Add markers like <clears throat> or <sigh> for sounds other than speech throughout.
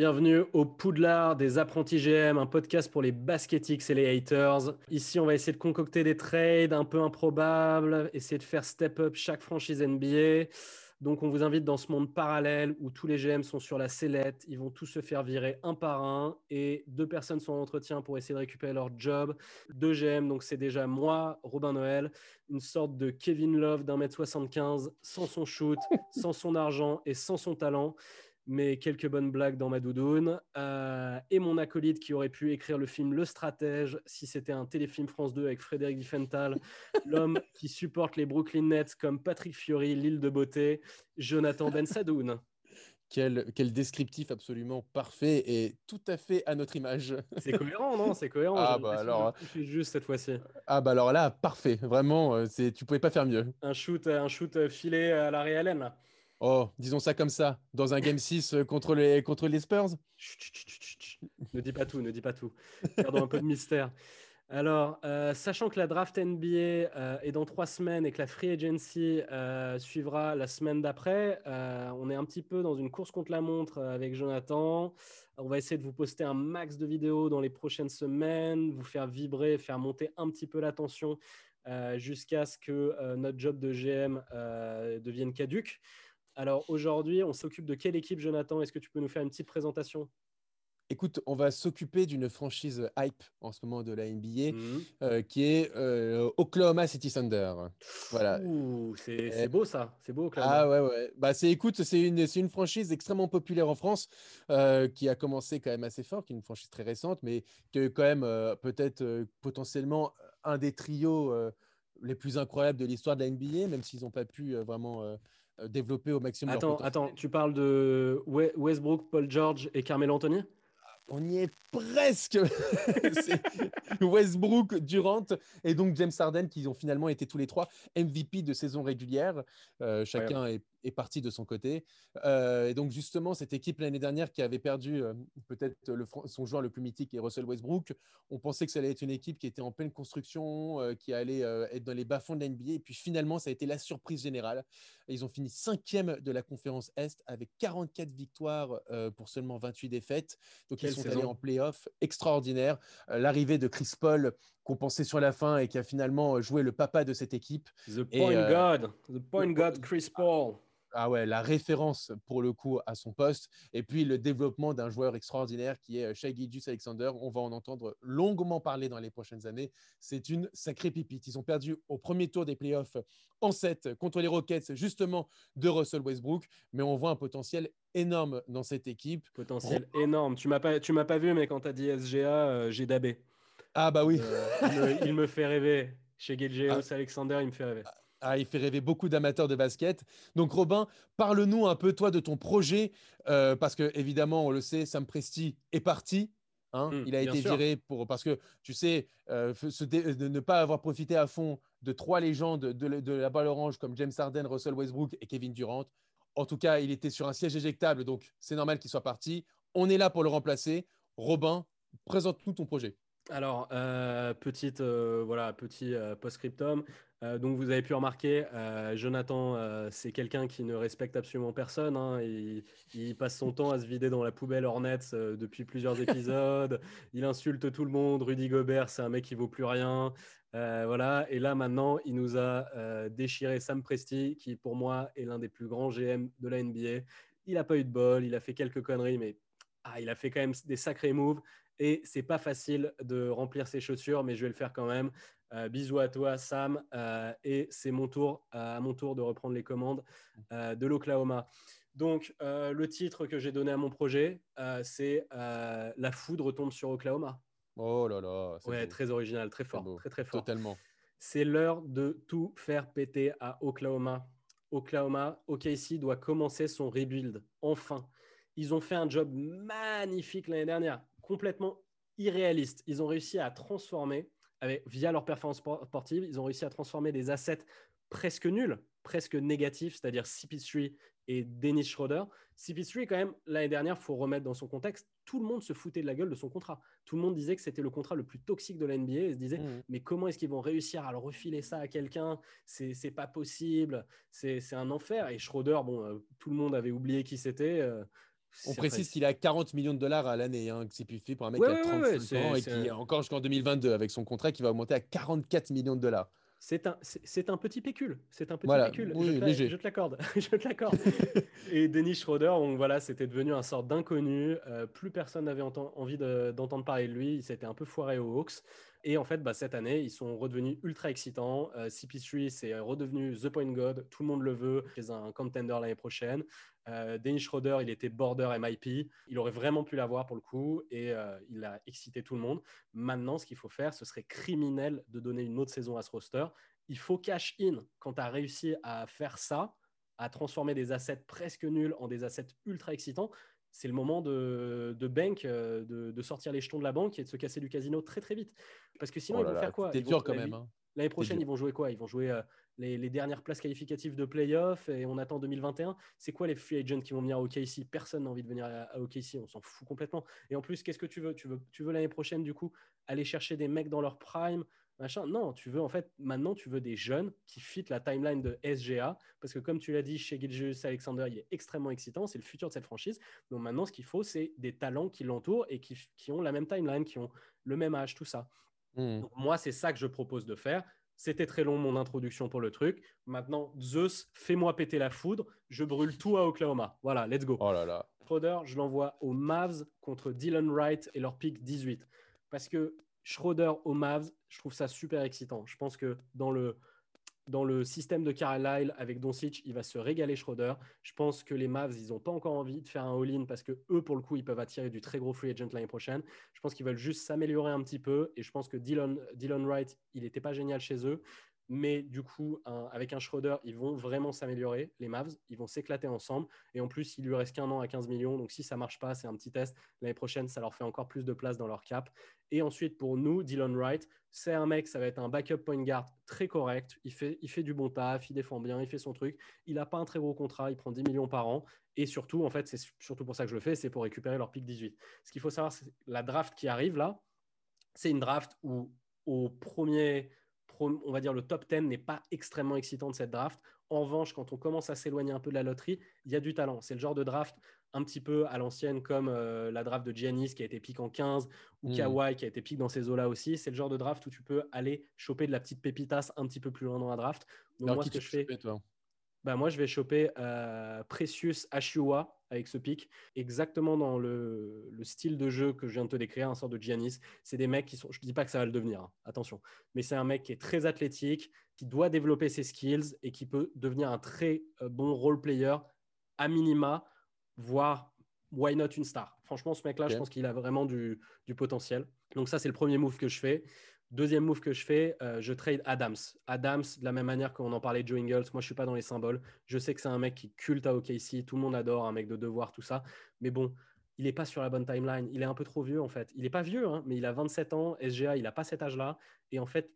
Bienvenue au Poudlard des apprentis GM, un podcast pour les basketics et les haters. Ici, on va essayer de concocter des trades un peu improbables, essayer de faire step up chaque franchise NBA. Donc, on vous invite dans ce monde parallèle où tous les GM sont sur la sellette. Ils vont tous se faire virer un par un et deux personnes sont en entretien pour essayer de récupérer leur job. Deux GM, donc c'est déjà moi, Robin Noël, une sorte de Kevin Love d'un mètre 75, sans son shoot, <laughs> sans son argent et sans son talent mais quelques bonnes blagues dans ma doudoune. Euh, et mon acolyte qui aurait pu écrire le film Le Stratège si c'était un téléfilm France 2 avec Frédéric Diffenthal, <laughs> l'homme qui supporte les Brooklyn Nets comme Patrick Fiori, l'île de beauté, Jonathan <laughs> Ben Sadoun. Quel, quel, descriptif absolument parfait et tout à fait à notre image. <laughs> C'est cohérent, non? C'est cohérent. Ah bah alors, juste cette fois-ci. Ah bah alors là, parfait. Vraiment, euh, c'est, tu pouvais pas faire mieux. Un shoot, un shoot filé à la Allen là. Oh, disons ça comme ça, dans un Game 6 euh, contre les, contre les Spurs Ne dis pas tout, ne dis pas tout. Gardons un peu de mystère. Alors, euh, sachant que la draft NBA euh, est dans trois semaines et que la free agency suivra la semaine d'après, on est un petit peu dans une course contre la montre avec Jonathan. On va essayer de vous poster un max de vidéos dans les prochaines semaines, vous faire vibrer, faire monter un petit peu la tension jusqu'à ce que notre job de GM devienne caduque. Alors aujourd'hui, on s'occupe de quelle équipe, Jonathan? Est-ce que tu peux nous faire une petite présentation? Écoute, on va s'occuper d'une franchise hype en ce moment de la NBA mmh. euh, qui est euh, Oklahoma City Thunder. Voilà. C'est beau ça, c'est beau Oklahoma. Ah ouais, ouais. Bah, écoute, c'est une, une, franchise extrêmement populaire en France euh, qui a commencé quand même assez fort, qui est une franchise très récente, mais qui est quand même peut-être potentiellement un des trios les plus incroyables de l'histoire de la NBA, même s'ils n'ont pas pu vraiment développer au maximum. Attends, attends, tu parles de Westbrook, Paul George et Carmelo Anthony? On y est presque. <laughs> Westbrook, Durant et donc James Harden qui ont finalement été tous les trois MVP de saison régulière. Euh, chacun est est parti de son côté. Euh, et donc, justement, cette équipe l'année dernière qui avait perdu euh, peut-être son joueur le plus mythique, et Russell Westbrook, on pensait que ça allait être une équipe qui était en pleine construction, euh, qui allait être dans les bas-fonds de l'NBA. Et puis finalement, ça a été la surprise générale. Ils ont fini cinquième de la conférence Est avec 44 victoires pour seulement 28 défaites. Donc, ils sont allés en playoff extraordinaire. L'arrivée de Chris Paul, qu'on pensait sur la fin et qui a finalement joué le papa de cette équipe. The point God, the point God, Chris Paul ah ouais, la référence pour le coup à son poste. Et puis le développement d'un joueur extraordinaire qui est euh, Shai Gilgeous Alexander. On va en entendre longuement parler dans les prochaines années. C'est une sacrée pipite. Ils ont perdu au premier tour des playoffs en 7 contre les Rockets, justement de Russell Westbrook. Mais on voit un potentiel énorme dans cette équipe. Potentiel énorme. Tu m'as pas, tu m'as pas vu, mais quand tu as dit SGA, euh, j'ai dabé. Ah bah oui. Euh, il, me, fait rêver. Chez Gilgeous ah. Alexander, il me fait rêver. Ah, il fait rêver beaucoup d'amateurs de basket. Donc, Robin, parle-nous un peu, toi, de ton projet, euh, parce que, évidemment, on le sait, Sam Presti est parti. Hein. Mmh, il a été viré pour, parce que, tu sais, euh, de ne pas avoir profité à fond de trois légendes de, la balle orange comme James Harden, Russell Westbrook et Kevin Durant. En tout cas, il était sur un siège éjectable, donc c'est normal qu'il soit parti. On est là pour le remplacer. Robin, présente-nous ton projet. Alors, euh, petite, voilà, petit post-scriptum. Euh, donc vous avez pu remarquer, euh, Jonathan, euh, c'est quelqu'un qui ne respecte absolument personne. Hein. Il, il, passe son temps à se vider dans la poubelle Hornets depuis plusieurs <laughs> épisodes. il insulte tout le monde. Rudy Gobert, c'est un mec qui vaut plus rien. voilà. Et là maintenant, il nous a déchiré Sam Presti, qui pour moi est l'un des plus grands GM de la NBA. Il n'a pas eu de bol, il a fait quelques conneries, mais ah, il a fait quand même des sacrés moves. Et c'est pas facile de remplir ses chaussures, mais je vais le faire quand même. Euh, bisous à toi, Sam. Euh, et c'est mon tour, euh, à mon tour de reprendre les commandes de l'Oklahoma. Donc, le titre que j'ai donné à mon projet, c'est La foudre tombe sur Oklahoma. Oh là là. Ouais, très original, très fort, très très fort. Totalement. C'est l'heure de tout faire péter à Oklahoma. Oklahoma, OKC doit commencer son rebuild. Enfin, ils ont fait un job magnifique l'année dernière, complètement irréaliste. Ils ont réussi à transformer avec, via leur performance sportive, ils ont réussi à transformer des assets presque nuls, presque négatifs, c'est-à-dire CP3 et Dennis Schroeder. CP3, quand même, l'année dernière, il faut remettre dans son contexte, tout le monde se foutait de la gueule de son contrat. Tout le monde disait que c'était le contrat le plus toxique de la NBA et se disait Mmh. mais comment est-ce qu'ils vont réussir à le refiler ça à quelqu'un? C'est pas possible, c'est c'est un enfer. Et Schroeder, bon, euh, tout le monde avait oublié qui c'était. euh, On précise qu'il a 40 millions de dollars à l'année, hein, que c'est plus fait pour un mec Ouais, qui a ouais, 30 ouais, ans et qui encore jusqu'en 2022 avec son contrat qui va augmenter à 44 millions de dollars. C'est un, c'est un petit pécule. C'est un petit Voilà, pécule. oui, je, te l'accorde. je te l'accorde. <laughs> <laughs> et Dennis Schroeder, voilà, c'était devenu un sort d'inconnu. Euh, plus personne n'avait envie de- d'entendre parler de lui. Il s'était un peu foiré aux Hawks. Et en fait, bah, cette année, ils sont redevenus ultra excitants. Euh, CP3, c'est redevenu The Point God. Tout le monde le veut. C'est un contender l'année prochaine. Euh, Dennis Schroeder, il était border MIP. Il aurait vraiment pu l'avoir pour le coup. Et euh, il a excité tout le monde. Maintenant, ce qu'il faut faire, ce serait criminel de donner une autre saison à ce roster. Il faut cash in quand tu as réussi à faire ça, à transformer des assets presque nuls en des assets ultra excitants. C'est le moment de, de bank, euh, de, de sortir les jetons de la banque et de se casser du casino très très vite. Parce que sinon, Oh ils là vont là, faire quoi? C'était Ils vont- dur quand même. hein. L'année prochaine, ils vont jouer quoi? Ils vont jouer euh, les, les dernières places qualificatives de playoff et on attend 2021. C'est quoi les free agents qui vont venir à OKC Personne n'a envie de venir à, à OKC, on s'en fout complètement. Et en plus, qu'est-ce que tu veux? Tu veux, tu veux l'année prochaine, du coup, aller chercher des mecs dans leur prime machin? Non, tu veux en fait, maintenant, tu veux des jeunes qui fit la timeline de SGA. Parce que comme tu l'as dit, chez Gilgeous Alexander, il est extrêmement excitant. C'est le futur de cette franchise. Donc maintenant, ce qu'il faut, c'est des talents qui l'entourent et qui, qui ont la même timeline, qui ont le même âge, tout ça. Mmh. Donc, moi, c'est ça que je propose de faire. C'était très long mon introduction pour le truc. Maintenant, Zeus, fais-moi péter la foudre. Je brûle tout à Oklahoma. Voilà, let's go. Oh là là. Schroeder, je l'envoie aux Mavs contre Dylan Wright et leur pick 18. Parce que Schroeder aux Mavs, je trouve ça super excitant. Je pense que dans le, dans le système de Carlisle avec Doncic, il va se régaler Schroeder. Je pense que les Mavs, ils n'ont pas encore envie de faire un all-in parce que eux, pour le coup, ils peuvent attirer du très gros free agent l'année prochaine. Je pense qu'ils veulent juste s'améliorer un petit peu. Et je pense que Dylan, Dylan Wright, il n'était pas génial chez eux. Mais du coup, avec un Schroeder, ils vont vraiment s'améliorer, les Mavs. Ils vont s'éclater ensemble. Et en plus, il lui reste qu'un an à 15 millions. Donc si ça marche pas, c'est un petit test. L'année prochaine, ça leur fait encore plus de place dans leur cap. Et ensuite, pour nous, Dylan Wright, c'est un mec, ça va être un backup point guard très correct. Il fait, il fait du bon taf, il défend bien, il fait son truc. Il n'a pas un très gros contrat, il prend 10 millions par an. Et surtout, en fait, c'est surtout pour ça que je le fais, c'est pour récupérer leur pick 18. Ce qu'il faut savoir, c'est la draft qui arrive là, c'est une draft où au premier, on va dire le top 10 n'est pas extrêmement excitant de cette draft. En revanche, quand on commence à s'éloigner un peu de la loterie, il y a du talent. C'est le genre de draft un petit peu à l'ancienne, comme euh, la draft de Giannis qui a été pick en 15 ou Mm. Kawhi qui a été pick dans ces eaux-là aussi. C'est le genre de draft où tu peux aller choper de la petite pépitasse un petit peu plus loin dans la draft. Donc, Alors, moi, ce que je fais, fais, toi? Bah, moi, je vais choper euh, Precious Ashua avec ce pic, exactement dans le, le style de jeu que je viens de te décrire, un sort de Giannis. C'est des mecs qui sont, je ne dis pas que ça va le devenir, hein, attention, mais c'est un mec qui est très athlétique, qui doit développer ses skills et qui peut devenir un très euh, bon role player à minima, voire why not une star. Franchement, ce mec-là, je pense qu'il a vraiment du, du potentiel. Donc ça, c'est le premier move que je fais. Deuxième move que je fais, euh, je trade Adams. Adams, de la même manière qu'on en parlait de Joe Ingles, moi je suis pas dans les symboles. Je sais que c'est un mec qui culte à OKC, tout le monde adore, un mec de devoir, tout ça. Mais bon, il n'est pas sur la bonne timeline. Il est un peu trop vieux en fait. Il n'est pas vieux, hein, mais il a 27 ans. SGA, il n'a pas cet âge-là. Et en fait,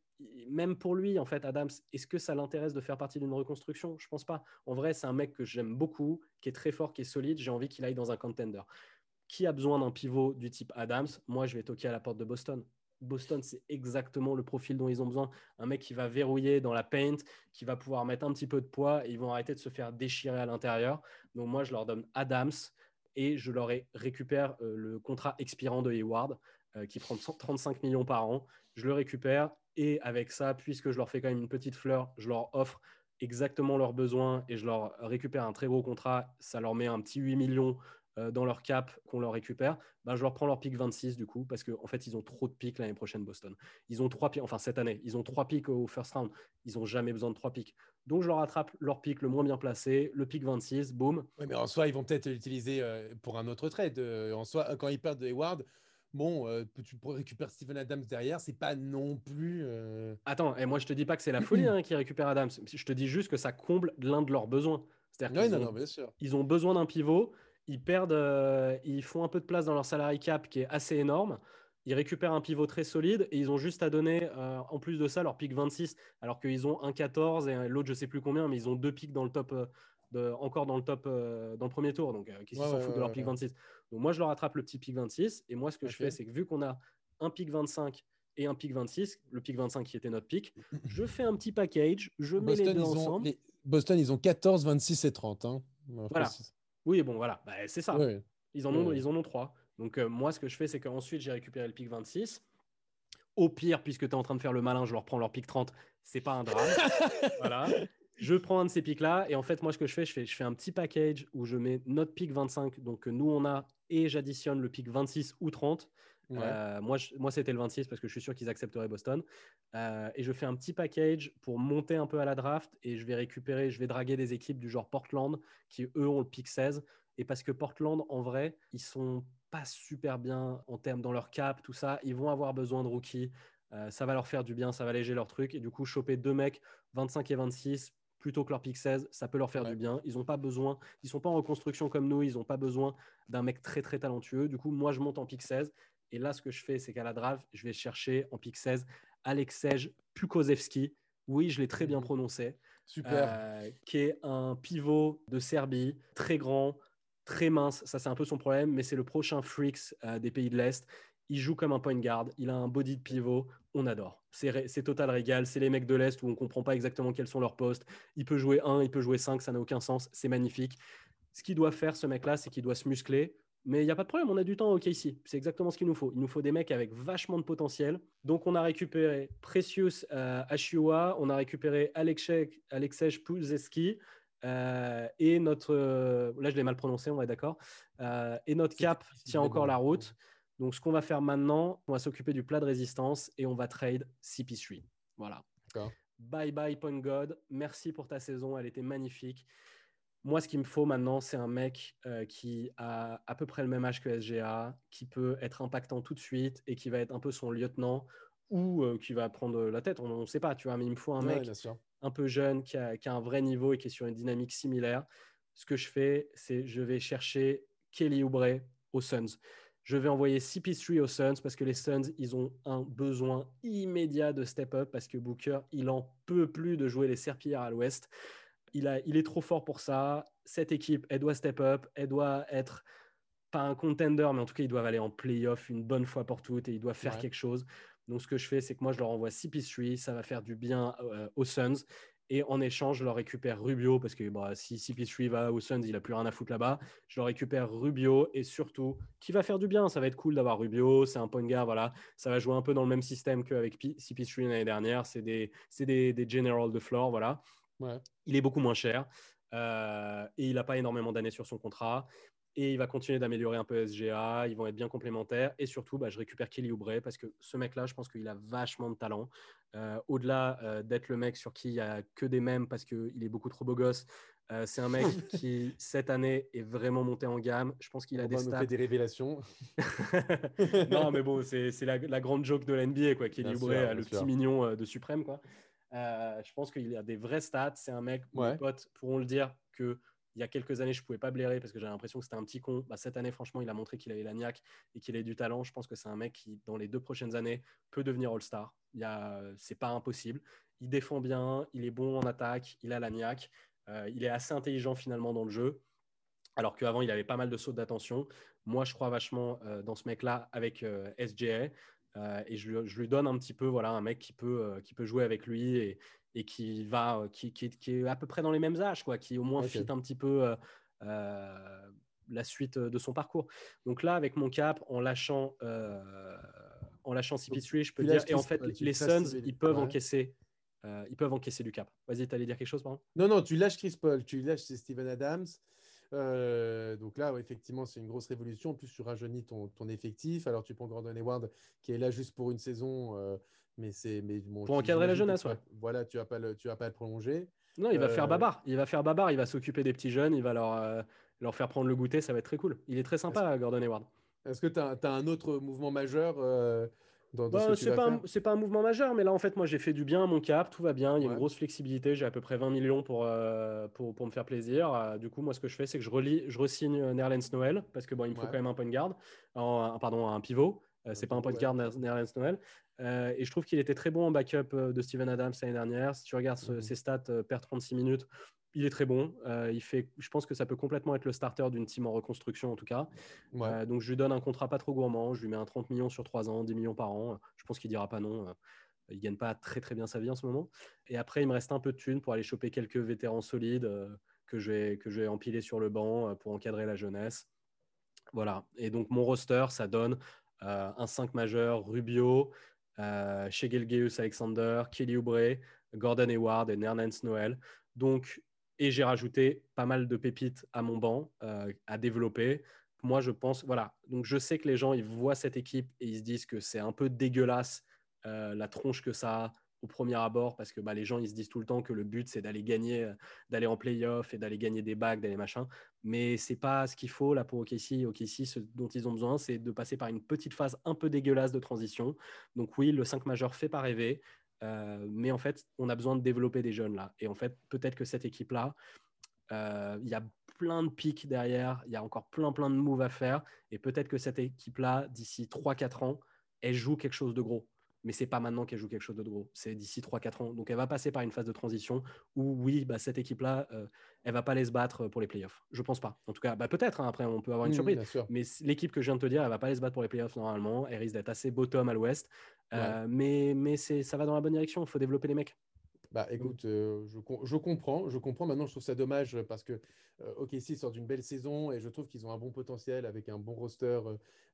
même pour lui, en fait, Adams, est-ce que ça l'intéresse de faire partie d'une reconstruction? Je pense pas. En vrai, c'est un mec que j'aime beaucoup, qui est très fort, qui est solide. J'ai envie qu'il aille dans un contender. Qui a besoin d'un pivot du type Adams? Moi, je vais toquer à la porte de Boston. Boston, c'est exactement le profil dont ils ont besoin. Un mec qui va verrouiller dans la paint, qui va pouvoir mettre un petit peu de poids et ils vont arrêter de se faire déchirer à l'intérieur. Donc moi, je leur donne Adams et je leur récupère euh, le contrat expirant de Hayward euh, qui prend 100 35 millions par an. Je le récupère et avec ça, puisque je leur fais quand même une petite fleur, je leur offre exactement leurs besoins et je leur récupère un très gros contrat. Ça leur met un petit 8 millions euh, dans leur cap qu'on leur récupère, ben, je leur prends leur pick 26 du coup, parce qu'en en fait, ils ont trop de pics l'année prochaine, Boston. Ils ont trois pics, enfin cette année, ils ont trois pics au first round. Ils n'ont jamais besoin de trois pics. Donc, je leur attrape leur pic le moins bien placé, le pic 26, boum. Oui, mais en soi, ils vont peut-être l'utiliser euh, pour un autre trade. Euh, en soi, quand ils perdent de Hayward, bon, euh, tu récupères Steven Adams derrière, c'est pas non plus. euh, Attends, et moi, je te dis pas que c'est la folie <clears throat> hein, qui récupère Adams. Je te dis juste que ça comble l'un de leurs besoins. C'est-à-dire qu'ils non, ont- non, bien sûr. ils ont besoin d'un pivot, ils perdent, euh, ils font un peu de place dans leur salary cap qui est assez énorme. Ils récupèrent un pivot très solide et ils ont juste à donner, euh, en plus de ça, leur pick 26, alors qu'ils ont un 14 et l'autre, je sais plus combien, mais ils ont deux picks dans le top, euh, de, encore dans le top, euh, dans le premier tour. Donc, euh, qui Ouais, s'en foutent de leur ouais. 26 Donc, moi, je leur attrape le petit pick 26. Et moi, ce que je fais, c'est que vu qu'on a un pick 25 et un pick 26, le pick 25 qui était notre pick, je <clears throat> fais un petit package, je mets les Boston, deux ont, ensemble. les- Boston, ils ont 14, 26 et 30. Hein. Voilà. Oui, bon, voilà, Bah, c'est ça. Ils en ont, Ouais. ils en ont trois. Donc, euh, moi, ce que je fais, c'est qu'ensuite, j'ai récupéré le pick 26. Au pire, puisque tu es en train de faire le malin, je leur prends leur pick 30. C'est pas un drame. <laughs> voilà. Je prends un de ces pics-là. Et en fait, moi, ce que je fais, je fais, je fais un petit package où je mets notre pick 25, donc que nous, on a, et j'additionne le pick 26 ou 30. Ouais. Euh, moi, je- moi c'était le 26 parce que je suis sûr qu'ils accepteraient Boston. Euh, et je fais un petit package pour monter un peu à la draft et je vais récupérer, je vais draguer des équipes du genre Portland qui, eux, ont le pick 16. Et parce que Portland, en vrai, ils sont pas super bien en termes dans leur cap, tout ça. Ils vont avoir besoin de rookies. Euh, ça va leur faire du bien, ça va alléger leur truc. Et du coup, choper deux mecs, 25 et 26, plutôt que leur pick 16, ça peut leur faire Ouais. du bien. Ils n'ont pas besoin, ils sont pas en reconstruction comme nous, ils n'ont pas besoin d'un mec très très talentueux. Du coup, moi, je monte en pick 16. Et là, ce que je fais, c'est qu'à la draft, je vais chercher en pick 16 Aleksej Pukozewski. Oui, je l'ai très bien Mhm. prononcé. Super. Euh, qui est un pivot de Serbie, très grand, très mince. Ça, c'est un peu son problème, mais c'est le prochain Freaks euh, des pays de l'Est. Il joue comme un point guard, il a un body de pivot, on adore. C'est ré- total régal, c'est les mecs de l'Est où on comprend pas exactement quels sont leurs postes. Il peut jouer 1, il peut jouer 5, ça n'a aucun sens, c'est magnifique. Ce qu'il doit faire, ce mec-là, c'est qu'il doit se muscler. Mais il n'y a pas de problème, on a du temps au KC. C'est exactement ce qu'il nous faut. Il nous faut des mecs avec vachement de potentiel. Donc, on a récupéré Precious euh, on a récupéré Alexej Alexej Pulzeski, euh, et notre. euh, là, je l'ai mal prononcé, on est d'accord. Euh, et notre cap tient encore la route. Donc, ce qu'on va faire maintenant, on va s'occuper du plat de résistance et on va trade CP3. Voilà. Bye bye, Point God. Merci pour ta saison. Elle était magnifique. Moi, ce qu'il me faut maintenant, c'est un mec euh, qui a à peu près le même âge que SGA, qui peut être impactant tout de suite et qui va être un peu son lieutenant ou euh, qui va prendre la tête. On ne sait pas, tu vois, mais il me faut un Ouais, mec un peu jeune, qui a, qui a un vrai niveau et qui est sur une dynamique similaire. Ce que je fais, c'est je vais chercher Kelly Oubre aux Suns. Je vais envoyer CP3 aux Suns parce que les Suns, ils ont un besoin immédiat de step up parce que Booker, il en peut plus de jouer les serpillères à l'ouest. Il, a, il est trop fort pour ça. Cette équipe, elle doit step up, elle doit être pas un contender, mais en tout cas, ils doivent aller en playoff une bonne fois pour toutes et ils doivent faire Ouais. quelque chose. Donc, ce que je fais, c'est que moi, je leur envoie CP3, ça va faire du bien euh, aux Suns. Et en échange, je leur récupère Rubio parce que bah, si CP3 va aux Suns, il n'a plus rien à foutre là-bas. Je leur récupère Rubio et surtout, qui va faire du bien. Ça va être cool d'avoir Rubio. C'est un point guard, voilà. Ça va jouer un peu dans le même système qu'avec CP3 l'année dernière. C'est des, des, des general de floor, voilà. Ouais. Il est beaucoup moins cher euh, et il n'a pas énormément d'années sur son contrat. Et il va continuer d'améliorer un peu SGA. Ils vont être bien complémentaires. Et surtout, bah, je récupère Kelly Oubre parce que ce mec-là, je pense qu'il a vachement de talent. Euh, Au-delà euh, d'être le mec sur qui il n'y a que des mèmes parce qu'il est beaucoup trop beau gosse, euh, c'est un mec <laughs> qui, cette année, est vraiment monté en gamme. Je pense qu'il a des stats. fait des révélations. <laughs> non, mais bon, c'est la, la grande joke de l'NBA, quoi. Kelly Oubre, le petit mignon de Suprême, quoi. Euh, je pense qu'il a des vrais stats. C'est un mec, Ouais. mes potes pourront le dire, que il y a quelques années, je pouvais pas blairer parce que j'avais l'impression que c'était un petit con. Bah, cette année, franchement, il a montré qu'il avait la niaque et qu'il avait du talent. Je pense que c'est un mec qui, dans les deux prochaines années, peut devenir All-Star. C'est pas impossible. Il défend bien, il est bon en attaque, il a la niaque. Euh, il est assez intelligent finalement dans le jeu. Alors qu'avant, il avait pas mal de sautes d'attention. Moi, je crois vachement euh, dans ce mec-là avec euh, SGA. Euh, et je, lui- je lui donne un petit peu voilà, un mec qui peut, euh, qui peut jouer avec lui et, et qui, va, euh, qui, qui, qui est à peu près dans les mêmes âges, quoi, qui au moins Ok. fit un petit peu la suite de son parcours. Donc là, avec mon cap, en lâchant, en lâchant CP3, je peux dire. Et en fait, les Suns, ils peuvent ouais. encaisser. ils peuvent encaisser du cap. Vas-y, tu allais dire quelque chose, pardon? Non, non, tu lâches Chris Paul, tu lâches Steven Adams. Euh, donc là, ouais, effectivement, c'est une grosse révolution. En plus, tu rajeunis ton, ton effectif. Alors, tu prends Gordon Hayward qui est là juste pour une saison. euh, mais c'est mais bon, Pour encadrer la jeunesse, ouais. Voilà, tu vas pas le, tu vas pas le prolonger. Non, il va Euh, faire babar. Il va faire babar. Il va s'occuper des petits jeunes. Il va leur, euh, leur faire prendre le goûter. Ça va être très cool. Il est très sympa, Gordon Hayward. Est-ce que tu as, un autre mouvement majeur euh, dans, dans ce Bah, tu c'est pas, c'est pas un mouvement majeur, mais là, en fait, moi, j'ai fait du bien à mon cap. Tout va bien. Il y a Ouais. une grosse flexibilité. J'ai à peu près 20 millions pour, euh, pour, pour me faire plaisir. Euh, du coup, moi, ce que je fais, c'est que je, relis, je re-signe euh, Nerlens Noël parce que bon, il me faut Ouais. quand même un point guard. Un- pardon, un pivot. Euh, c'est pas un pivot, point guard, Ner- Nerlens Noël. Euh, et je trouve qu'il était très bon en backup euh, de Steven Adams l'année dernière. Si tu regardes ce- Mhm. ses stats, euh, perd 36 minutes. Il est très bon. Euh, il fait, je pense que ça peut complètement être le starter d'une team en reconstruction, en tout cas. Euh, donc, je lui donne un contrat pas trop gourmand. Je lui mets un 30 millions sur 3 ans, 10 millions par an. Je pense qu'il dira pas non. Il gagne pas très, très bien sa vie en ce moment. Et après, il me reste un peu de thunes pour aller choper quelques vétérans solides que je vais, que je vais empiler sur le banc pour encadrer la jeunesse. Voilà. Et donc, mon roster, ça donne un 5 majeur, Rubio, euh, Shegel Alexander, Kelly Oubre, Gordon Hayward et Nernance Noël. Donc, et j'ai rajouté pas mal de pépites à mon banc euh, à développer. Moi, je pense, voilà. Donc, je sais que les gens, ils voient cette équipe et ils se disent que c'est un peu dégueulasse euh, la tronche que ça a au premier abord parce que bah, les gens ils se disent tout le temps que le but c'est d'aller gagner, euh, d'aller en playoff et d'aller gagner des bagues, d'aller machin. Mais c'est pas ce qu'il faut là pour OKC. OKC, ce dont ils ont besoin, c'est de passer par une petite phase un peu dégueulasse de transition. Donc oui, le 5 majeur fait pas rêver. Euh, mais en fait, on a besoin de développer des jeunes là. Et en fait, peut-être que cette équipe-là, euh, il y a plein de pics derrière, il y a encore plein plein de moves à faire. Et peut-être que cette équipe-là, d'ici 3-4 ans, elle joue quelque chose de gros mais c'est pas maintenant qu'elle joue quelque chose de gros. C'est d'ici 3-4 ans. Donc elle va passer par une phase de transition où, oui, bah, cette équipe-là, euh, elle va pas aller se battre pour les playoffs. Je pense pas. En tout cas, bah, peut-être, hein, après, on peut avoir une surprise. Mais l'équipe que je viens de te dire, elle va pas aller se battre pour les playoffs normalement. Elle risque d'être assez bottom à l'ouest. Euh, mais mais ça va dans la bonne direction. Il faut développer les mecs. Bah écoute, euh, je, je, comprends, je comprends. Maintenant, je trouve ça dommage parce que OK, OKC sort d'une belle saison et je trouve qu'ils ont un bon potentiel avec un bon roster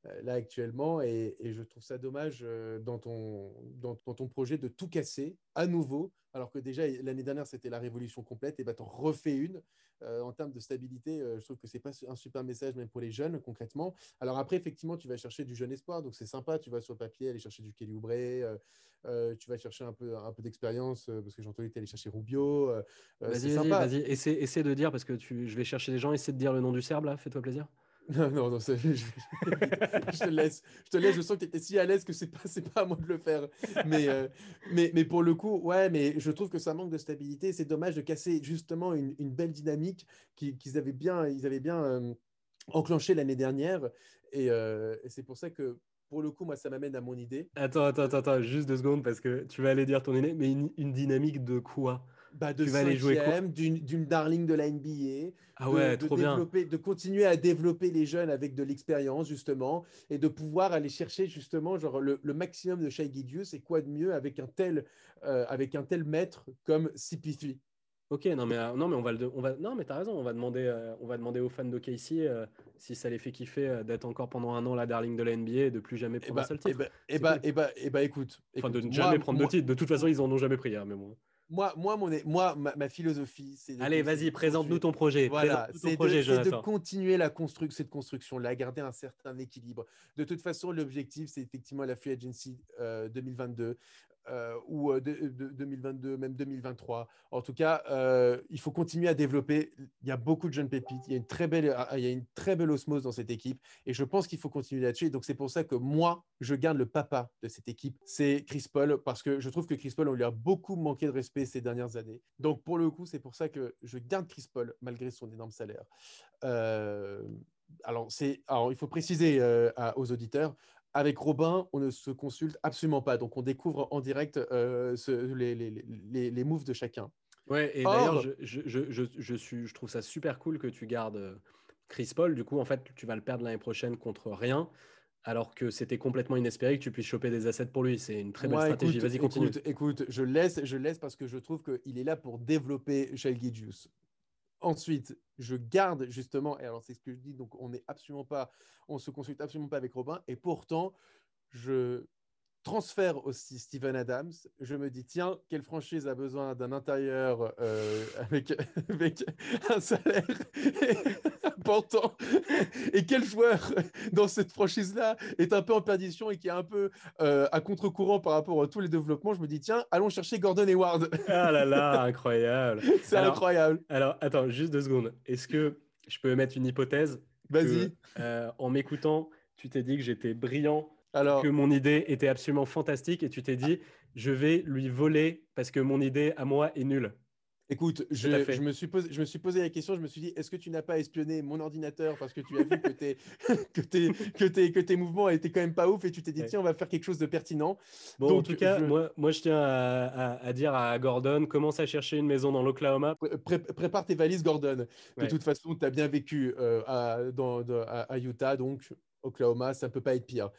euh, là actuellement. Et, je trouve ça dommage euh, dans, ton, dans, ton projet de tout casser à nouveau, alors que déjà l'année dernière c'était la révolution complète, et bah en refais une. Euh, en termes de stabilité, je trouve que c'est pas un super message même pour les jeunes concrètement. Alors après, effectivement, tu vas chercher du jeune espoir, donc c'est sympa. Tu vas sur le papier aller chercher du Kelly Oubre, tu vas chercher un peu, un peu d'expérience parce que j'ai entendu que tu aller chercher Rubio. vas-y, vas-y, vas-y. Essaie, essaie, de dire parce que tu, je vais chercher des gens. Essaie de dire le nom du Serbe là. Fais-toi plaisir. <laughs> Non, non, non je, je, te laisse. Je te laisse. Je sens que tu étais si à l'aise que c'est pas, pas à moi de le faire. Mais, euh, mais, mais pour le coup, ouais, mais je trouve que ça manque de stabilité. C'est dommage de casser justement une, une belle dynamique qu'ils avaient bien, ils avaient bien euh, enclenché l'année dernière. Euh, et, c'est pour ça que pour le coup, moi, ça m'amène à mon idée. Attends, attends, attends, juste deux secondes parce que tu vas aller dire ton idée, mais une dynamique de quoi? Bah, de d'une darling de la NBA. Ah ouais, de, trop développer, De continuer à développer les jeunes avec de l'expérience, justement, et de pouvoir aller chercher, justement, genre le, maximum de Shai Gidius. Et quoi de mieux avec un tel, euh, avec un tel maître comme CP3 Ok, non mais, euh, non mais on va le, on va, non mais t'as raison, on va demander, euh, on va demander aux fans de Casey si ça les fait kiffer d'être encore pendant un an la darling de la NBA et de plus jamais eh prendre un bah, seul titre. Et bah, et bah, et bah, écoute, enfin de ne jamais prendre de titre. De toute façon, ils en ont jamais pris, hein, mais bon moi, moi, mon, moi ma, philosophie, c'est. Allez, vas-y, présente-nous ton projet. Voilà, c'est de, de, continuer la construction, cette construction-là, garder un certain équilibre. De toute façon, l'objectif, c'est effectivement la Free Agency 2022. Euh, ou euh, de, 2022, même 2023. En tout cas, euh, il faut continuer à développer. Il y a beaucoup de jeunes pépites. Il y a une très belle, il y a une très belle osmose dans cette équipe. Et je pense qu'il faut continuer là-dessus. donc, c'est pour ça que moi, je garde le papa de cette équipe. C'est Chris Paul, parce que je trouve que Chris Paul, on lui a beaucoup manqué de respect ces dernières années. Donc, pour le coup, c'est pour ça que je garde Chris Paul, malgré son énorme salaire. alors, alors, il faut préciser aux auditeurs, avec Robin, on ne se consulte absolument pas. Donc, on découvre en direct euh, les, les, les, moves de chacun. Ouais, et d'ailleurs, je, je, je, je, suis, je trouve ça super cool que tu gardes euh, Chris Paul. Du coup, en fait, tu vas le perdre l'année prochaine contre rien, alors que c'était complètement inespéré que tu puisses choper des assets pour lui. C'est une très belle stratégie. Vas-y, continue. Écoute, écoute, je laisse, je laisse parce que je trouve qu'il est là pour développer Shell Ensuite, je garde justement, et alors c'est ce que je dis, donc on n'est absolument pas, on se consulte absolument pas avec Robin, et pourtant, je transfère aussi Steven Adams. Je me dis, tiens, quelle franchise a besoin d'un intérieur euh, avec, <laughs> avec un salaire <laughs> important? Et quel joueur dans cette franchise-là est un peu en perdition et qui est un peu euh, à contre-courant par rapport à tous les développements? Je me dis, tiens, allons chercher Gordon Hayward. ah là là, <laughs> incroyable. C'est incroyable. Alors, attends, juste deux secondes. Est-ce que je peux mettre une hypothèse Vas-y. Euh, en m'écoutant, tu t'es dit que j'étais brillant alors, que mon idée était absolument fantastique et tu t'es dit, je vais lui voler parce que mon idée à moi est nulle. Écoute, je, je, me suis posé, je me suis posé la question, je me suis dit, est-ce que tu n'as pas espionné mon ordinateur parce que tu as vu que, tes, <laughs> que, tes, que, tes, que tes mouvements étaient quand même pas ouf et tu t'es dit, tiens, on va faire quelque chose de pertinent. Bon, Donc, en tout cas, moi, moi, je tiens à, à, dire à Gordon, commence à chercher une maison dans l'Oklahoma. prépare tes valises, Gordon. De toute façon, tu as bien vécu euh, à, dans, à, Utah, donc Oklahoma, ça ne peut pas être pire.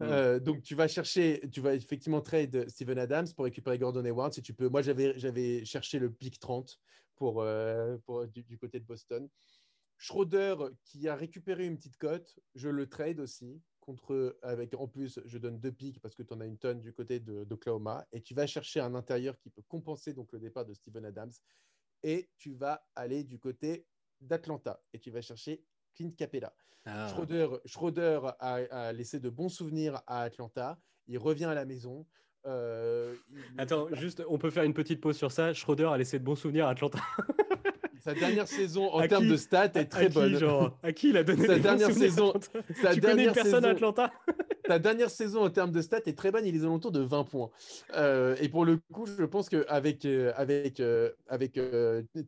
Mm. Euh, donc, tu vas chercher, tu vas effectivement trade Steven Adams pour récupérer Gordon Hayward si tu peux. Moi, j'avais cherché le pick 30 pour, euh, pour du, côté de Boston. Schroeder, qui a récupéré une petite cote, je le trade aussi. Contre, avec, en plus, je donne deux picks parce que tu en as une tonne du côté d'Oklahoma. Et tu vas chercher un intérieur qui peut compenser donc, le départ de Steven Adams. Et tu vas aller du côté d'Atlanta. Et tu vas chercher Clint Capella. Ah. Schroeder, a, laissé de bons souvenirs à Atlanta. Il revient à la maison. Euh, Attends, juste, on peut faire une petite pause sur ça. Schroeder a laissé de bons souvenirs à Atlanta. <laughs> Sa dernière saison en termes de stats est très bonne. à qui il a donné sa dernière saison sa Tu dernière connais personne à Atlanta <laughs> Sa dernière saison en termes de stats est très bonne. Il est autour de 20 points. Euh, et pour le coup, je pense qu'avec euh, avec, euh, avec,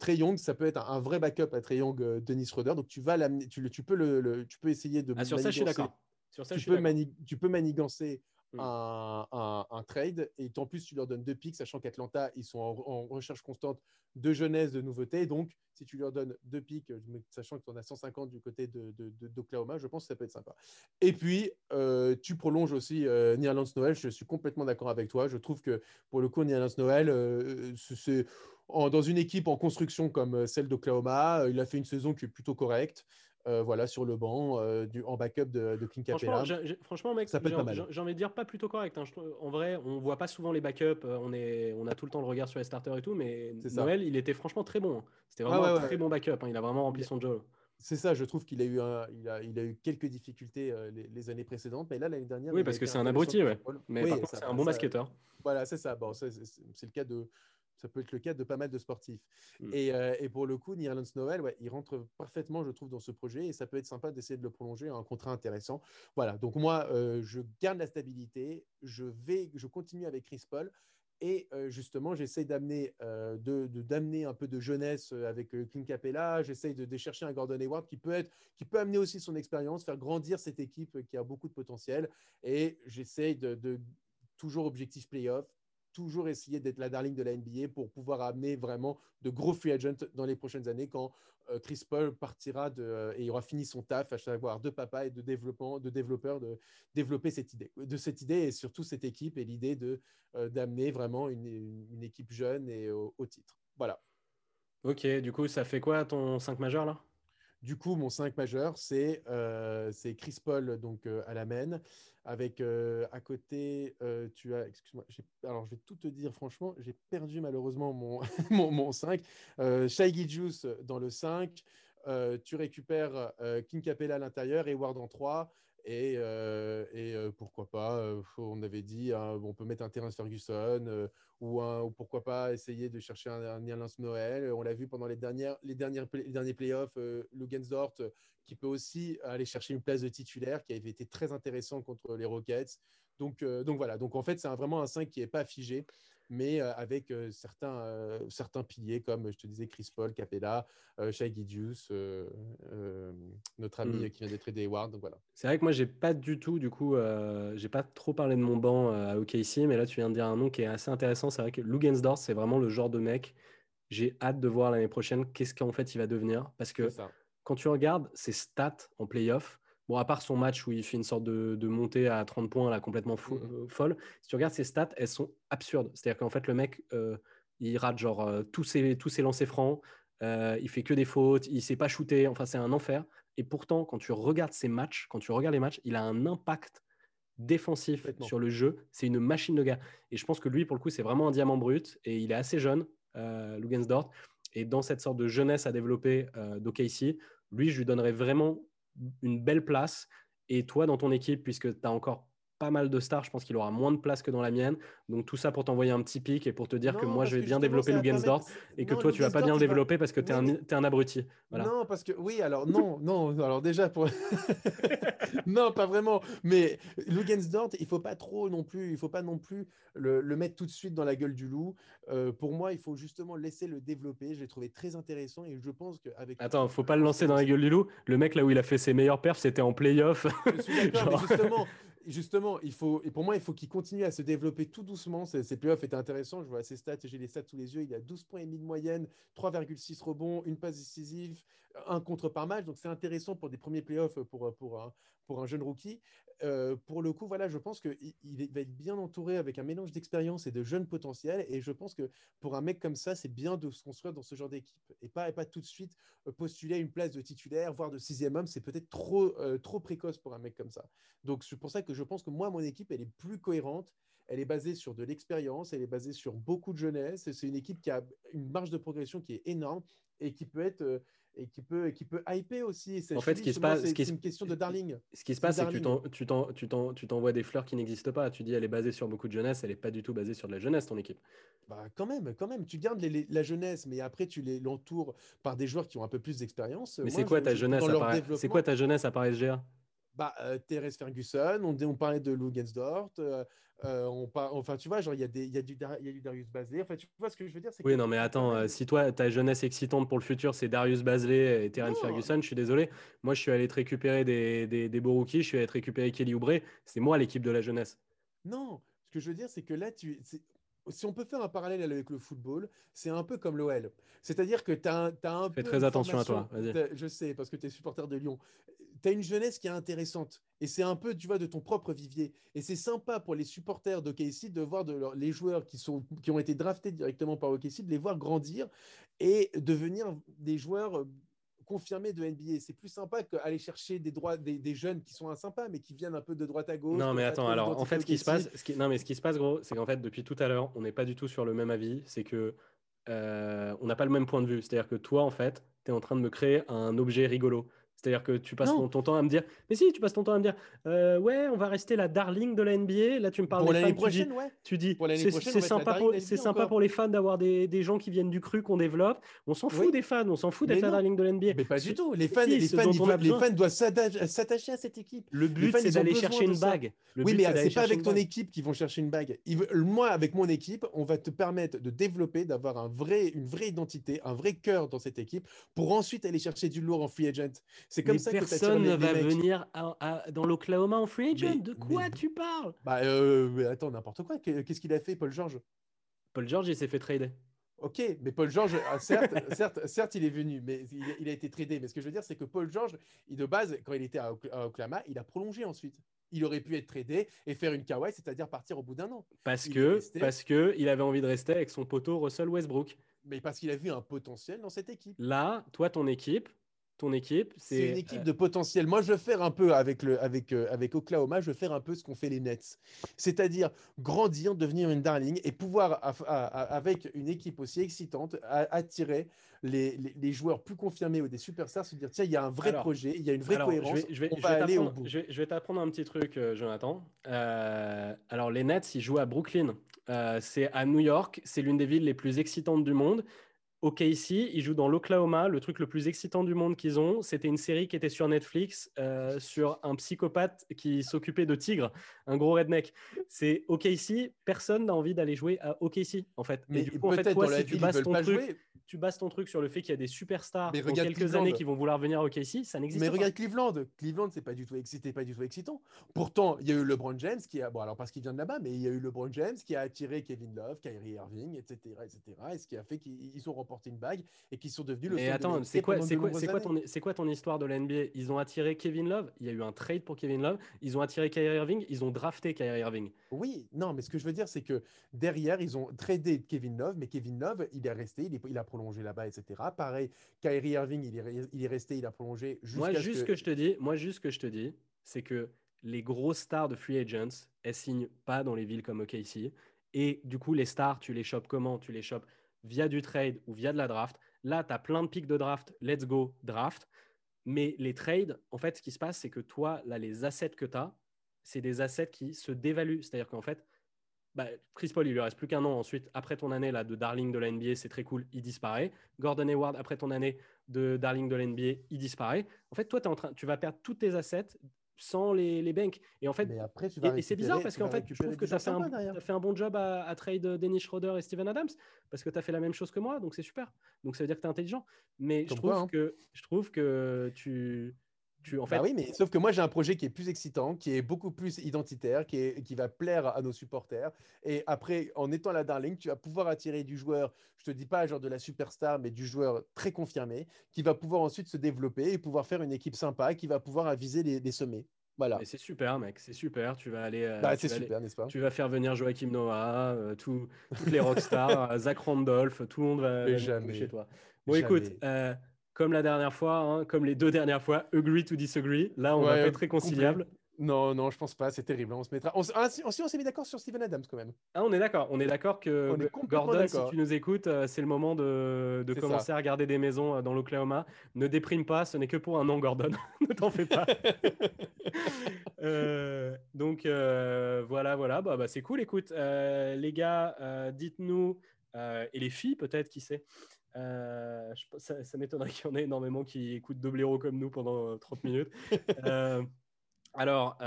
Trey Young, ça peut être un, vrai backup à Trey Young, Denis Schroeder. Donc tu vas tu, tu, peux le, tu peux essayer de. Ah, sur ça, je suis d'accord. Sur ça, tu, peux tu peux manigancer Mm. un, trade. Et en plus, tu leur donnes deux picks, sachant qu'Atlanta, ils sont en, recherche constante de jeunesse, de nouveautés. Donc, si tu leur donnes deux picks, sachant que tu en as 150 du côté d'Oklahoma, de, je pense que ça peut être sympa. Et puis, euh, tu prolonges aussi euh, Noël. Je suis complètement d'accord avec toi. Je trouve que pour le coup, Nierlands Noël, euh, c'est dans une équipe en construction comme celle d'Oklahoma, il a fait une saison qui est plutôt correcte. Euh, voilà, sur le banc, euh, du, en backup de, de Clint Capella. Franchement, mec, ça peut être pas mal. J'ai envie de dire pas plutôt correct. Hein. en vrai, on voit pas souvent les backups. Euh, on, est, on a tout le temps le regard sur les starters et tout, mais Noël, il était franchement très bon. Hein. C'était vraiment un très bon backup. Hein. Il a vraiment rempli son job. C'est ça, je trouve qu'il a eu il a, il a eu quelques difficultés les, années précédentes, mais là l'année dernière. Oui, parce que c'est un abruti, ouais. Mais par contre, c'est un bon basketteur. Voilà, c'est ça. Bon, c'est le cas de ça peut être le cas de pas mal de sportifs. Mm. Euh, et, pour le coup, Nierlands Noël, ouais, il rentre parfaitement, je trouve, dans ce projet et ça peut être sympa d'essayer de le prolonger à un contrat intéressant. Voilà, donc moi, euh, je garde la stabilité, je, vais, je continue avec Chris Paul. Et euh, justement, j'essaie d'amener de, d'amener un peu de jeunesse avec Clint Capella. J'essaie de, de, chercher un Gordon Hayward qui peut, être, qui peut amener aussi son expérience, faire grandir cette équipe qui a beaucoup de potentiel. Et j'essaie de, de toujours objectif playoff, toujours essayer d'être la darling de la NBA pour pouvoir amener vraiment de gros free agents dans les prochaines années quand euh, Chris Paul partira euh, et aura fini son taf, à savoir de papa et de développement, de développeur, de développer cette idée, de cette idée et surtout cette équipe et l'idée de euh, d'amener vraiment une, une, équipe jeune et au, au, titre. Voilà. Ok, du coup, ça fait quoi ton 5 majeur là? Du coup, mon 5 majeur, c'est euh, Chris Paul donc, euh, à la main. Avec euh, à côté, euh, tu as, excuse-moi, alors je vais tout te dire franchement, j'ai perdu malheureusement mon, <laughs> mon, mon 5. Shai Juice dans le 5. tu récupères King Capella à l'intérieur et Ward en 3. Et, et pourquoi pas, on avait dit, hein, on peut mettre un terrain Ferguson ou, ou, pourquoi pas essayer de chercher un, un Noël. On l'a vu pendant les, dernières, les, dernières, les derniers playoffs, euh, qui peut aussi aller chercher une place de titulaire qui avait été très intéressant contre les Rockets. Donc, donc voilà, donc en fait c'est vraiment un 5 qui n'est pas figé mais euh, avec euh, certains, euh, certains piliers comme, je te disais, Chris Paul, Capella, Shai Gidius, notre ami mm. qui vient d'être aidé Hayward. Voilà. C'est vrai que moi, j'ai pas du tout, du coup, j'ai pas trop parlé de mon banc à OKC, mais là, tu viens de dire un nom qui est assez intéressant. C'est vrai que Lugensdorf, c'est vraiment le genre de mec. J'ai hâte de voir l'année prochaine qu'est-ce qu'en fait il va devenir. Parce que quand tu regardes ses stats en playoff, Bon, à part son match où il fait une sorte de, montée à 30 points là, complètement mmh euh, folle, si tu regardes ses stats, elles sont absurdes. C'est-à-dire qu'en fait, le mec, euh, il rate genre euh, tous, ses, tous ses lancers francs, il fait que des fautes, il ne sait pas shooter, enfin, c'est un enfer. Et pourtant, quand tu regardes ses matchs, quand tu regardes les matchs, il a un impact défensif sur le jeu. C'est une machine de gars. Et je pense que lui, pour le coup, c'est vraiment un diamant brut. Et il est assez jeune, Lugensdort. Et dans cette sorte de jeunesse à développer d'OKC, lui, je lui donnerais vraiment une belle place. Et toi, dans ton équipe, puisque tu n'as encore pas mal de stars. Je pense qu'il aura moins de place que dans la mienne. Donc tout ça pour t'envoyer un petit pic et pour te dire que moi, je vais bien développer Lugensdorf et que Non, toi, tu vas pas Lugensdorf, bien le développer parce que tu es, Oui, mais- un, abruti. Voilà. Non, parce que oui, alors non, non, alors déjà pour <laughs> non, pas vraiment. Mais Lugensdort, il faut pas trop non plus, il faut pas non plus le, le mettre tout de suite dans la gueule du loup. Euh, pour moi, il faut justement laisser le développer. Je l'ai trouvé très intéressant et je pense qu'avec Attends, faut pas le lancer dans la gueule du loup. Le mec là où il a fait ses meilleurs perfs, c'était en playoff. Je suis d'accord, <laughs> Genre- mais justement, justement, il faut, et pour moi, il faut qu'il continue à se développer tout doucement. Ces, ces playoffs étaient intéressants. Je vois ses stats, j'ai les stats sous les yeux. Il a 12 points et demi de moyenne, 3,6 rebonds, une passe décisive, un contre par match. Donc c'est intéressant pour des premiers playoffs pour, pour, un, pour un jeune rookie. Euh, pour le coup, voilà, je pense qu'il il va être bien entouré avec un mélange d'expérience et de jeunes potentiels. Et je pense que pour un mec comme ça, c'est bien de se construire dans ce genre d'équipe et pas, et pas tout de suite euh, postuler à une place de titulaire, voire de sixième homme. C'est peut-être trop, euh, trop précoce pour un mec comme ça. Donc c'est pour ça que je pense que moi, mon équipe, elle est plus cohérente. Elle est basée sur de l'expérience, elle est basée sur beaucoup de jeunesse. C'est une équipe qui a une marge de progression qui est énorme et qui peut être et qui peut et qui peut hyper aussi. En fait, ce qui se passe- c'est une question de darling. Ce qui se passe, c'est que tu t'envoies des fleurs qui n'existent pas. Tu dis, elle est basée sur beaucoup de jeunesse, elle n'est pas du tout basée sur de la jeunesse, ton équipe. Bah, quand même, quand même. Tu gardes les- les- la jeunesse, mais après tu les l'entoures par des joueurs qui ont un peu plus d'expérience. Mais Moi, c'est quoi ta je- jeunesse à développement- quoi ta jeunesse à part SGA bah, euh, Thérèse Ferguson, on, on parlait de Lugensdort, euh, euh, on par- enfin tu vois, genre il y, a des- y, a du y a du Darius Bazley, enfin tu vois ce que je veux dire c'est Oui, que- non, mais attends, euh, si toi, ta jeunesse excitante pour le futur, c'est Darius Bazley et Terence Non. Ferguson, je suis désolé. Moi, je suis allé te récupérer des, des, des beaux rookies, je suis allé te récupérer Kelly Oubre. C'est moi l'équipe de la jeunesse. Non, ce que je veux dire c'est que là, tu, si on peut faire un parallèle avec le football, c'est un peu comme l'OL. C'est-à-dire que tu as, un Fais peu très attention à toi, Je sais, parce que tu es supporter de Lyon. Tu as une jeunesse qui est intéressante. Et c'est un peu, tu vois, de ton propre vivier. Et c'est sympa pour les supporters d'OKC de voir de leur- les joueurs qui, sont, qui ont été draftés directement par OKC, de les voir grandir et devenir des joueurs euh, confirmés de NBA. C'est plus sympa qu'aller chercher des, droits, des, des jeunes qui sont sympas, mais qui viennent un peu de droite à gauche. Non, mais attends, alors en fait, ce qui se passe, ce qui- non, mais ce qui se passe, gros, c'est qu'en fait, depuis tout à l'heure, on n'est pas du tout sur le même avis. C'est que euh, on n'a pas le même point de vue. C'est-à-dire que toi, en fait, tu es en train de me créer un objet rigolo. C'est-à-dire que tu passes ton, ton temps à me dire, mais si, tu passes ton temps à me dire, euh, ouais, on va rester la darling de la NBA. Là, tu me parles Pour des l'année fans, tu dis- prochaine, ouais. Tu dis, Pour l'année c'est prochaine, la sympa, pour, la NBA sympa pour les fans d'avoir des, des gens qui viennent du cru qu'on développe. On s'en fout Oui. des fans, on s'en fout d'être la darling de l'NBA. Mais pas du tout. Les si, fans, les fans, les doivent s'atta- s'attacher à cette équipe. Le but, c'est d'aller chercher une bague. Le oui, but, mais c'est pas avec ton équipe qu'ils vont chercher une bague. Moi, avec mon équipe, on va te permettre de développer, d'avoir un vrai, une vraie identité, un vrai cœur dans cette équipe, pour ensuite aller chercher du lourd en free agent. C'est comme mais ça que personne ne va mecs. venir à- à- dans l'Oklahoma en free agent. Mais- de quoi mais- tu parles? Bah, euh, mais attends, n'importe quoi. Qu'est- Qu'est-ce qu'il a fait, Paul George? Paul George, il s'est fait trader. Ok, mais Paul George, ah, certes, <laughs> certes, certes, il est venu, mais il, il a été tradé. Mais ce que je veux dire, c'est que Paul George, il, de base, quand il était à, Okla- à Oklahoma, il a prolongé ensuite. Il aurait pu être tradé et faire une Kawhi, c'est-à-dire partir au bout d'un an. Parce Il que, resté. parce que il avait envie de rester avec son poteau Russell Westbrook. Mais parce qu'il a vu un potentiel dans cette équipe. Là, toi, ton équipe, ton équipe, C'est une équipe euh, de potentiel. Moi, je veux faire un peu avec, le, avec, euh, avec Oklahoma, je veux faire un peu ce qu'ont fait les Nets. C'est-à-dire grandir, devenir une darling et pouvoir, à- à- à- avec une équipe aussi excitante, à- attirer les, les- les joueurs plus confirmés ou des superstars, se dire tiens, il y a un vrai Alors- projet, il y a une vraie Alors, je cohérence, vais, je vais- on je va vais aller au t'apprendre- bout. je vais- je vais t'apprendre un petit truc, euh, Jonathan. Euh, alors, les Nets, ils jouent à Brooklyn. Euh, c'est à New York. C'est l'une des villes les plus excitantes du monde. OKC, ils jouent dans l'Oklahoma. Le truc le plus excitant du monde qu'ils ont, c'était une série qui était sur Netflix euh, sur un psychopathe qui s'occupait de tigres, un gros redneck. C'est OKC. Personne n'a envie d'aller jouer à OKC, en fait. Mais Et du coup, en fait, toi, si tu veulent ton truc, jouer. Tu bases ton truc sur le fait qu'il y a des superstars Mais dans quelques Cleveland. années qui vont vouloir venir au OKC, ça n'existe Mais pas. regarde Cleveland. Cleveland, c'est pas du tout, c'était pas du tout excitant. Pourtant, il y a eu LeBron James qui a, bon alors parce qu'il vient de là-bas, mais il y a eu LeBron James qui a attiré Kevin Love, Kyrie Irving, etc., etc. Et ce qui a fait qu'ils ils ont remporté une bague et qu'ils sont devenus le. Mais de attends, c'est quoi, c'est quoi, quoi ton, c'est quoi ton histoire de la NBA Ils ont attiré Kevin Love. Il y a eu un trade pour Kevin Love. Ils ont attiré Kyrie Irving. Ils ont drafté Kyrie Irving. Oui, non, mais ce que je veux dire, c'est que derrière, ils ont tradé Kevin Love, mais Kevin Love, il est resté, il, est- il a prolongé là-bas, etc. Pareil, Kyrie Irving, il est, re- il est resté, il a prolongé Moi, juste ce que je te dis, moi, juste ce que je te dis, c'est que les grosses stars de free agents, elles signent pas dans les villes comme OKC. Et du coup, les stars, tu les chopes comment? Tu les chopes via du trade ou via de la draft. Là, tu as plein de pics de draft. Let's go, draft. Mais les trades, en fait, ce qui se passe, c'est que toi, là, les assets que tu as, c'est des assets qui se dévaluent. C'est-à-dire qu'en fait, bah, Chris Paul, il lui reste plus qu'un an. Ensuite, après ton année là, de darling de la NBA, c'est très cool, il disparaît. Gordon Hayward, après ton année de darling de la NBA, il disparaît. En fait, toi, es en train, tu vas perdre tous tes assets sans les, les banks. Et en fait, après, et, c'est bizarre parce qu'en fait, je trouve que tu as, fait un bon job à, à trade Dennis Schroeder et Steven Adams parce que tu as fait la même chose que moi, donc c'est super. Donc ça veut dire que tu es intelligent. Mais je trouve, hein. que, je trouve que tu en fait... Bah oui, mais sauf que moi j'ai un projet qui est plus excitant, qui est beaucoup plus identitaire, qui, est, qui va plaire à nos supporters. Et après, en étant la darling, tu vas pouvoir attirer du joueur, je te dis pas genre de la superstar, mais du joueur très confirmé, qui va pouvoir ensuite se développer et pouvoir faire une équipe sympa, qui va pouvoir aviser les, sommets. Voilà. C'est super, mec, c'est super. Tu vas aller. Euh, bah, c'est super, n'est-ce pas? Tu vas faire venir Joachim Noah, euh, toutes les rockstars, <laughs> euh, Zach Randolph, tout le monde va, chez toi. Bon, écoute, comme la dernière fois, hein, comme les deux dernières fois, agree to disagree. Là, on va pas être réconciliable. Non, non, je pense pas. C'est terrible. On se mettra. On, ah, si, on s'est mis d'accord sur Steven Adams quand même. Ah, on est d'accord. On est d'accord que Gordon, si tu nous écoutes, euh, c'est le moment de, de commencer à regarder des maisons euh, dans l'Oklahoma. Ne déprime pas. Ce n'est que pour un an, Gordon. <laughs> ne t'en fais pas. <laughs> Euh, donc voilà, voilà. Bah, bah c'est cool. Écoute, les gars, dites-nous et les filles peut-être, qui sait. Euh, ça, ça m'étonnerait qu'il y en ait énormément qui écoutent Doblero comme nous pendant 30 euh, minutes. <laughs> Euh, alors,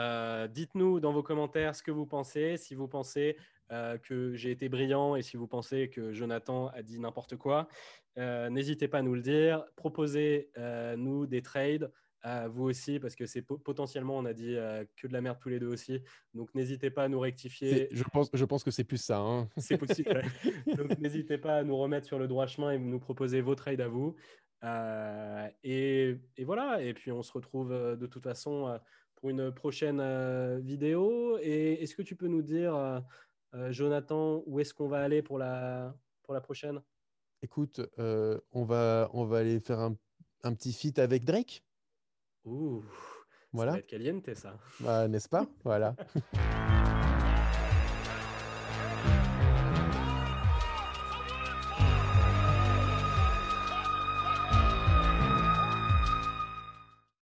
dites-nous dans vos commentaires ce que vous pensez, si vous pensez que j'ai été brillant et si vous pensez que Jonathan a dit n'importe quoi. N'hésitez pas à nous le dire. Proposez-nous des trades vous aussi, parce que c'est potentiellement, on a dit euh, que de la merde tous les deux aussi. Donc n'hésitez pas à nous rectifier. Je pense, je pense que c'est plus ça. Hein. C'est possible. <laughs> Donc n'hésitez pas à nous remettre sur le droit chemin et nous proposer vos trades à vous. Euh, et, et, voilà, et puis on se retrouve euh, de toute façon pour une prochaine vidéo. Et est-ce que tu peux nous dire, Jonathan, où est-ce qu'on va aller pour la, pour la prochaine? Écoute, on, va, on va aller faire un, un petit feat avec Drake. Ouh, voilà. ça va être caliente ça. Bah, N'est-ce pas? Voilà. <laughs>